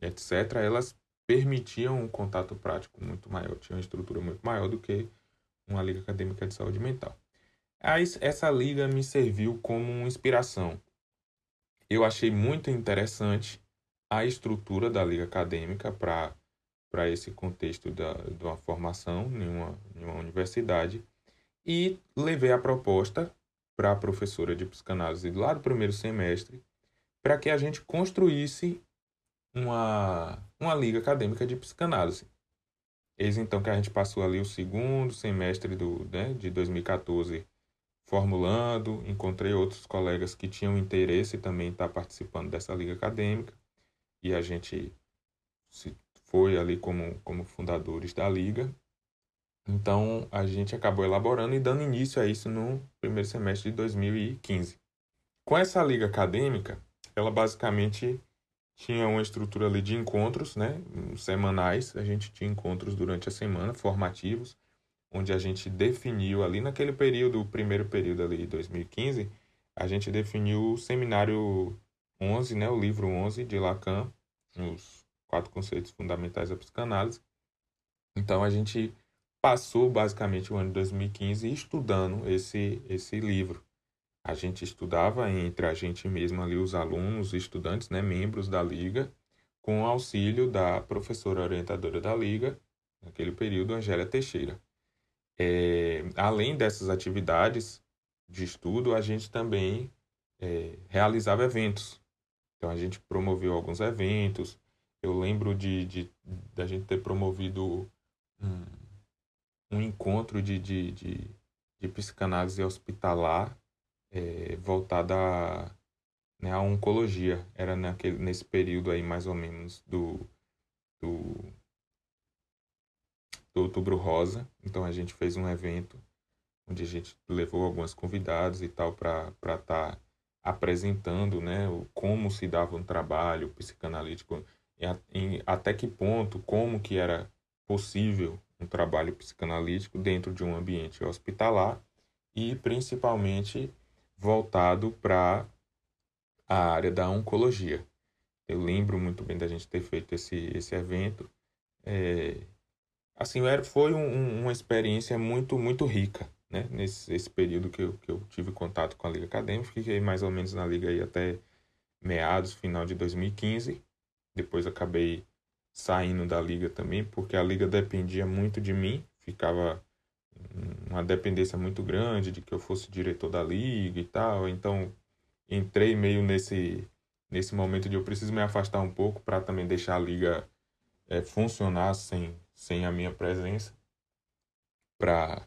etc., elas permitiam um contato prático muito maior, tinham uma estrutura muito maior do que uma liga acadêmica de saúde mental. Essa liga me serviu como inspiração eu achei muito interessante a estrutura da liga acadêmica para esse contexto da, de uma formação em uma, em uma universidade e levei a proposta para a professora de psicanálise lá do primeiro semestre para que a gente construísse uma, uma liga acadêmica de psicanálise. Eis então que a gente passou ali o segundo semestre do, né, de 2014 formulando, encontrei outros colegas que tinham interesse também estar participando dessa liga acadêmica e a gente foi ali como, como fundadores da liga. Então a gente acabou elaborando e dando início a isso no primeiro semestre de 2015. Com essa liga acadêmica, ela basicamente tinha uma estrutura ali de encontros, né, semanais. A gente tinha encontros durante a semana, formativos, onde a gente definiu ali naquele período, o primeiro período ali, 2015, a gente definiu o seminário 11, né, o livro 11 de Lacan, os quatro conceitos fundamentais da psicanálise. Então a gente passou basicamente o ano de 2015 estudando esse esse livro. A gente estudava entre a gente mesmo ali os alunos, estudantes, né, membros da liga, com o auxílio da professora orientadora da liga, naquele período, Angélia Teixeira. É, além dessas atividades de estudo, a gente também é, realizava eventos. Então, a gente promoveu alguns eventos. Eu lembro de, de, de a gente ter promovido um, um encontro de, de, de, de psicanálise hospitalar é, voltada a, né, à oncologia. Era naquele, nesse período aí, mais ou menos, do, do do Outubro Rosa. Então a gente fez um evento onde a gente levou algumas convidados e tal para estar tá apresentando né, como se dava um trabalho psicanalítico, até que ponto, como que era possível um trabalho psicanalítico dentro de um ambiente hospitalar e principalmente voltado para a área da oncologia. Eu lembro muito bem da gente ter feito esse, esse evento. É, assim, foi um, uma experiência muito, muito rica, né? Nesse esse período que eu, que eu tive contato com a Liga Acadêmica, fiquei mais ou menos na Liga aí até meados, final de 2015. Depois acabei saindo da Liga também, porque a Liga dependia muito de mim, ficava uma dependência muito grande de que eu fosse diretor da Liga e tal. Então, entrei meio nesse, nesse momento de eu preciso me afastar um pouco para também deixar a Liga é, funcionar sem, sem a minha presença para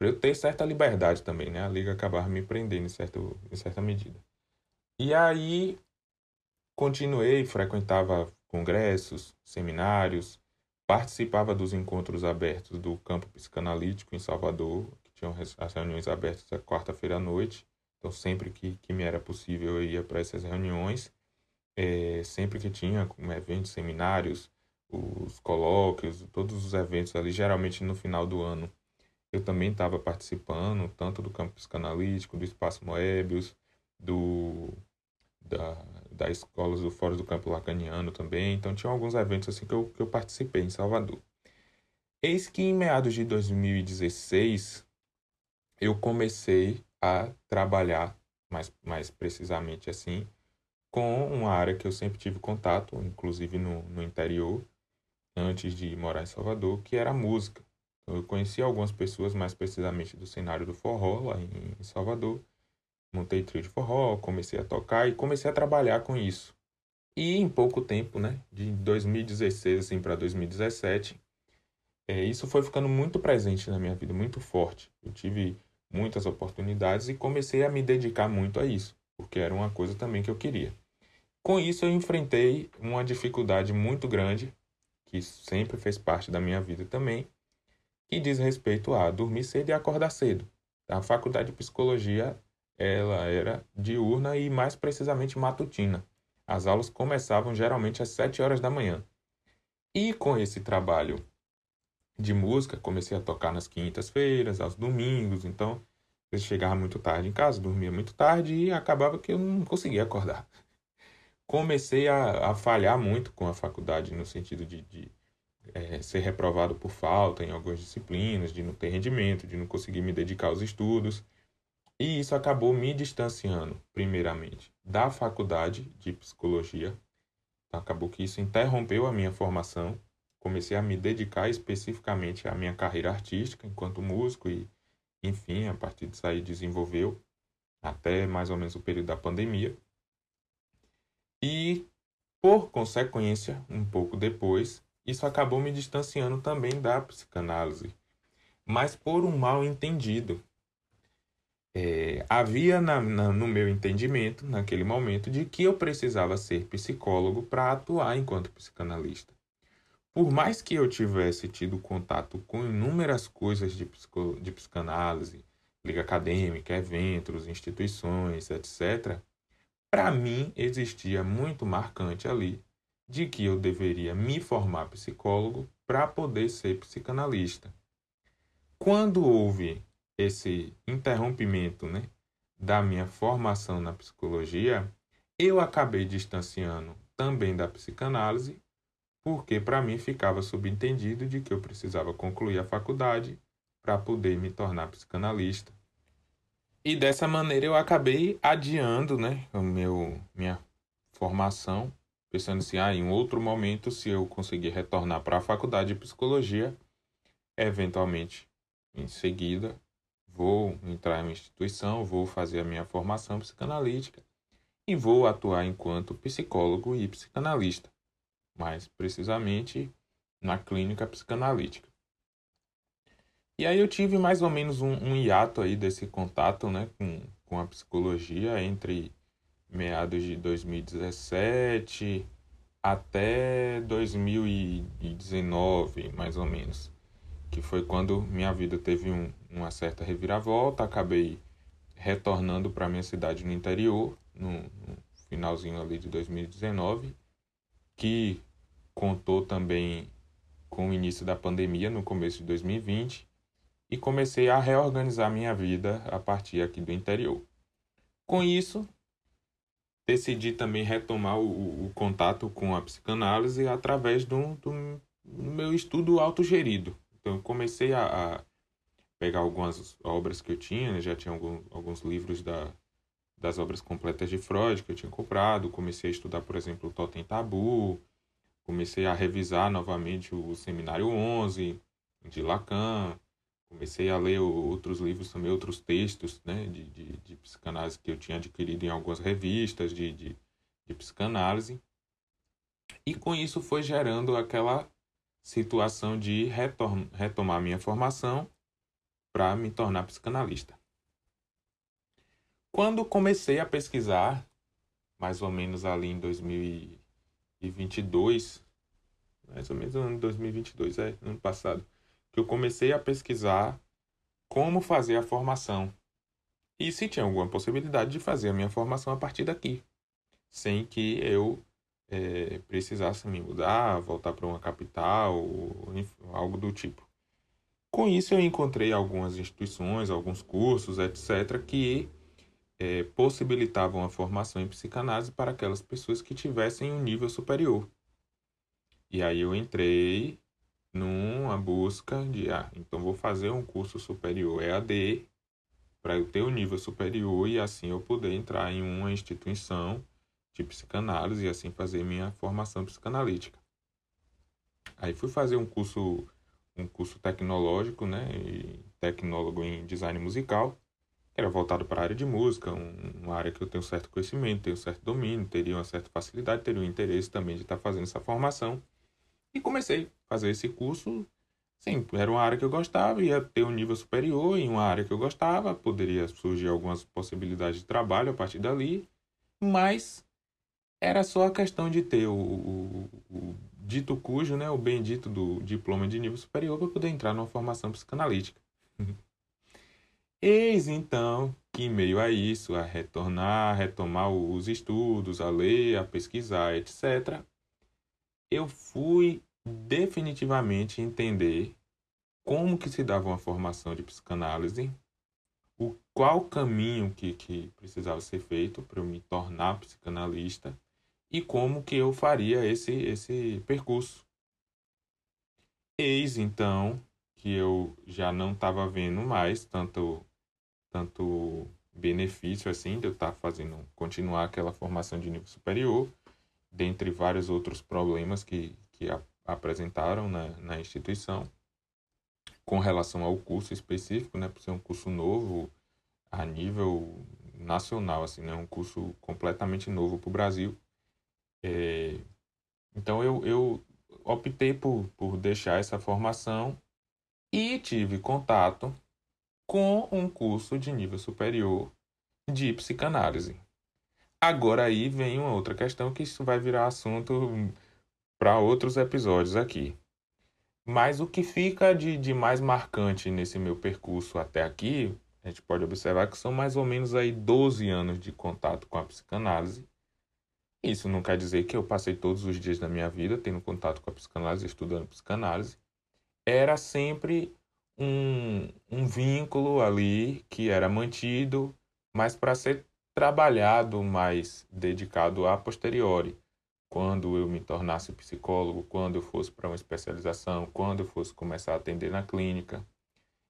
eu ter certa liberdade também, né? A liga acabava me prendendo em, certo, em certa medida. E aí continuei, frequentava congressos, seminários, participava dos encontros abertos do campo psicanalítico em Salvador, que tinham as reuniões abertas a quarta-feira à noite. Então, sempre que, que me era possível, eu ia para essas reuniões. É, sempre que tinha eventos, seminários, os colóquios, todos os eventos ali, geralmente no final do ano, eu também estava participando, tanto do campo psicanalítico, do Espaço Moebius, do, da, da escola do Fórum do Campo Lacaniano também. Então, tinha alguns eventos assim que eu, que eu participei em Salvador. Eis que em meados de 2016, eu comecei a trabalhar, mais, mais precisamente assim, com uma área que eu sempre tive contato, inclusive no, no interior, antes de morar em Salvador, que era a música. Então, eu conheci algumas pessoas, mais precisamente do cenário do forró, lá em Salvador. Montei trio de forró, comecei a tocar e comecei a trabalhar com isso. E em pouco tempo, né, de 2016 assim, para 2017, é, isso foi ficando muito presente na minha vida, muito forte. Eu tive muitas oportunidades e comecei a me dedicar muito a isso, porque era uma coisa também que eu queria. Com isso, eu enfrentei uma dificuldade muito grande, que sempre fez parte da minha vida também, que diz respeito a dormir cedo e acordar cedo. A faculdade de psicologia ela era diurna e mais precisamente matutina. As aulas começavam geralmente às 7 horas da manhã. E com esse trabalho de música, comecei a tocar nas quintas-feiras, aos domingos, então eu chegava muito tarde em casa, dormia muito tarde e acabava que eu não conseguia acordar comecei a, a falhar muito com a faculdade, no sentido de, de é, ser reprovado por falta em algumas disciplinas, de não ter rendimento, de não conseguir me dedicar aos estudos. E isso acabou me distanciando, primeiramente, da faculdade de psicologia. Então, acabou que isso interrompeu a minha formação. Comecei a me dedicar especificamente à minha carreira artística enquanto músico e, enfim, a partir disso aí desenvolveu até mais ou menos o período da pandemia. E, por consequência, um pouco depois, isso acabou me distanciando também da psicanálise, mas por um mal entendido. É, havia na, na, no meu entendimento, naquele momento, de que eu precisava ser psicólogo para atuar enquanto psicanalista. Por mais que eu tivesse tido contato com inúmeras coisas de, psico, de psicanálise, liga acadêmica, eventos, instituições, etc., para mim existia muito marcante ali de que eu deveria me formar psicólogo para poder ser psicanalista. Quando houve esse interrompimento né, da minha formação na psicologia, eu acabei distanciando também da psicanálise, porque para mim ficava subentendido de que eu precisava concluir a faculdade para poder me tornar psicanalista. E dessa maneira eu acabei adiando, né, o meu minha formação, pensando assim, ah, em outro momento, se eu conseguir retornar para a faculdade de psicologia, eventualmente, em seguida, vou entrar em uma instituição, vou fazer a minha formação psicanalítica e vou atuar enquanto psicólogo e psicanalista, mais precisamente na clínica psicanalítica. E aí eu tive mais ou menos um, um hiato aí desse contato né, com, com a psicologia entre meados de 2017 até 2019, mais ou menos. Que foi quando minha vida teve um, uma certa reviravolta, acabei retornando para minha cidade no interior, no, no finalzinho ali de 2019, que contou também com o início da pandemia no começo de 2020 e comecei a reorganizar minha vida a partir aqui do interior. Com isso, decidi também retomar o, o contato com a psicanálise através do, do, meu estudo autogerido. Então, comecei a, a, pegar algumas obras que eu tinha, né? já tinha algum, alguns livros da, das obras completas de Freud que eu tinha comprado, comecei a estudar, por exemplo, o Totem Tabu, comecei a revisar novamente o Seminário 11 de Lacan, comecei a ler outros livros também, outros textos né, de, de, de psicanálise que eu tinha adquirido em algumas revistas de, de, de psicanálise. E com isso foi gerando aquela situação de retom retomar minha formação para me tornar psicanalista. Quando comecei a pesquisar, mais ou menos ali em 2022, mais ou menos no ano 2022, é, ano passado, que eu comecei a pesquisar como fazer a formação e se tinha alguma possibilidade de fazer a minha formação a partir daqui, sem que eu é, precisasse me mudar, voltar para uma capital, algo do tipo. Com isso, eu encontrei algumas instituições, alguns cursos, etc., que é, possibilitavam a formação em psicanálise para aquelas pessoas que tivessem um nível superior. E aí eu entrei numa busca de, ah, então vou fazer um curso superior EAD para eu ter um nível superior e assim eu poder entrar em uma instituição de psicanálise e assim fazer minha formação psicanalítica. Aí fui fazer um curso um curso tecnológico, né, tecnólogo em design musical, que era voltado para a área de música, um, uma área que eu tenho certo conhecimento, tenho certo domínio, teria uma certa facilidade, teria um interesse também de estar fazendo essa formação. E comecei a fazer esse curso Sim, era uma área que eu gostava, ia ter um nível superior em uma área que eu gostava, poderia surgir algumas possibilidades de trabalho a partir dali, mas era só a questão de ter o, o, o dito cujo, né, o bendito do diploma de nível superior para poder entrar numa formação psicanalítica. [laughs] Eis então que, em meio a isso, a retornar, retomar os estudos, a ler, a pesquisar, etc., eu fui definitivamente entender como que se dava uma formação de psicanálise, o qual caminho que, que precisava ser feito para eu me tornar psicanalista e como que eu faria esse, esse percurso. Eis então que eu já não estava vendo mais tanto, tanto benefício assim de eu estar tá fazendo, continuar aquela formação de nível superior, dentre vários outros problemas que, que apresentaram na, na instituição com relação ao curso específico, né, por ser um curso novo a nível nacional, assim, né, um curso completamente novo para o Brasil. É, então eu, eu optei por, por deixar essa formação e tive contato com um curso de nível superior de psicanálise. Agora aí vem uma outra questão que isso vai virar assunto para outros episódios aqui. Mas o que fica de, de mais marcante nesse meu percurso até aqui, a gente pode observar que são mais ou menos aí 12 anos de contato com a psicanálise. Isso não quer dizer que eu passei todos os dias da minha vida tendo contato com a psicanálise, estudando psicanálise. Era sempre um, um vínculo ali que era mantido, mas para ser trabalhado mais dedicado a posteriori quando eu me tornasse psicólogo, quando eu fosse para uma especialização, quando eu fosse começar a atender na clínica.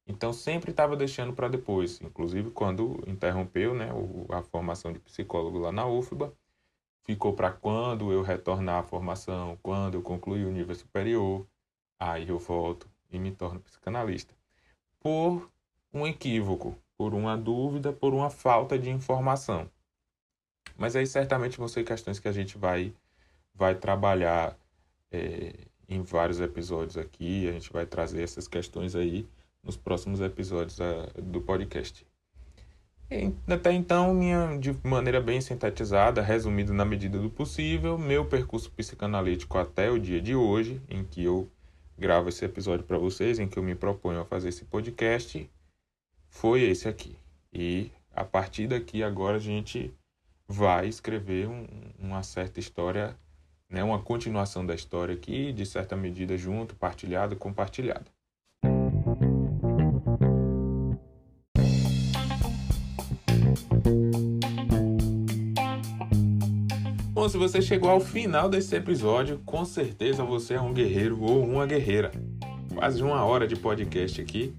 Então sempre estava deixando para depois, inclusive quando interrompeu né, a formação de psicólogo lá na UFBA, ficou para quando eu retornar à formação, quando eu concluir o nível superior, aí eu volto e me torno psicanalista. Por um equívoco, por uma dúvida, por uma falta de informação. Mas aí certamente vão ser questões que a gente vai vai trabalhar é, em vários episódios aqui. A gente vai trazer essas questões aí nos próximos episódios a, do podcast. E, até então, minha, de maneira bem sintetizada, resumido na medida do possível, meu percurso psicanalítico até o dia de hoje, em que eu gravo esse episódio para vocês, em que eu me proponho a fazer esse podcast, foi esse aqui. E a partir daqui agora a gente vai escrever um, uma certa história né, uma continuação da história aqui, de certa medida junto, partilhada, compartilhada. Bom, se você chegou ao final desse episódio, com certeza você é um guerreiro ou uma guerreira. Quase uma hora de podcast aqui,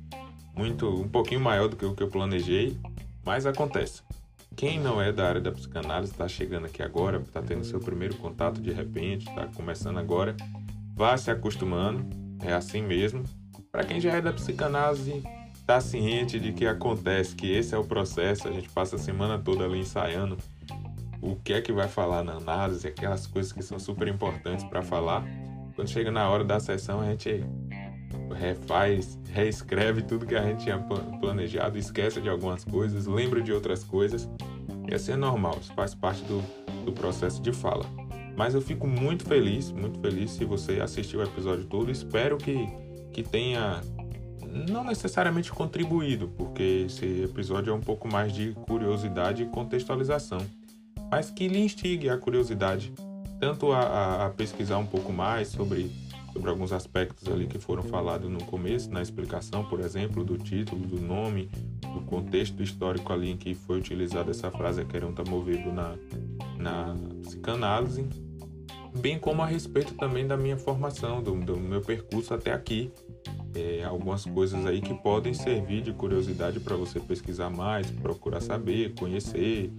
muito um pouquinho maior do que o que eu planejei, mas acontece. Quem não é da área da psicanálise, está chegando aqui agora, está tendo seu primeiro contato de repente, está começando agora, vá se acostumando, é assim mesmo. Para quem já é da psicanálise, está ciente de que acontece, que esse é o processo, a gente passa a semana toda ali ensaiando o que é que vai falar na análise, aquelas coisas que são super importantes para falar. Quando chega na hora da sessão, a gente refaz, reescreve tudo que a gente tinha planejado, esquece de algumas coisas, lembra de outras coisas. E assim é normal, isso faz parte do, do processo de fala. Mas eu fico muito feliz, muito feliz se você assistiu o episódio todo. Espero que, que tenha não necessariamente contribuído, porque esse episódio é um pouco mais de curiosidade e contextualização, mas que lhe instigue a curiosidade, tanto a, a, a pesquisar um pouco mais sobre, sobre alguns aspectos ali que foram falados no começo, na explicação, por exemplo, do título, do nome, do contexto histórico ali em que foi utilizada essa frase que tá movido na, na psicanálise, bem como a respeito também da minha formação, do, do meu percurso até aqui. É, algumas coisas aí que podem servir de curiosidade para você pesquisar mais, procurar saber, conhecer.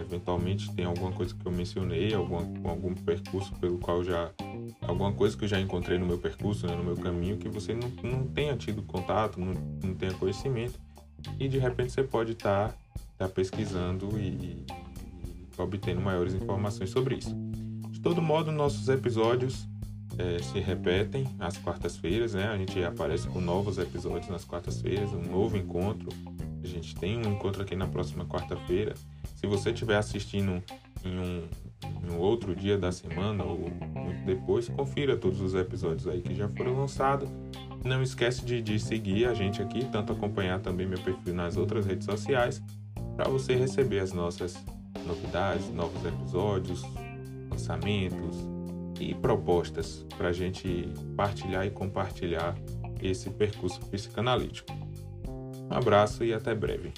Eventualmente tem alguma coisa que eu mencionei, algum algum percurso pelo qual já. alguma coisa que eu já encontrei no meu percurso, né, no meu caminho, que você não, não tenha tido contato, não, não tenha conhecimento. E de repente você pode estar tá, tá pesquisando e, e obtendo maiores informações sobre isso todo modo, nossos episódios é, se repetem às quartas-feiras, né? A gente aparece com novos episódios nas quartas-feiras, um novo encontro. A gente tem um encontro aqui na próxima quarta-feira. Se você estiver assistindo em um, em um, outro dia da semana ou muito depois, confira todos os episódios aí que já foram lançados. Não esquece de, de seguir a gente aqui, tanto acompanhar também meu perfil nas outras redes sociais, para você receber as nossas novidades, novos episódios, pensamentos e propostas para a gente partilhar e compartilhar esse percurso psicanalítico. Um abraço e até breve.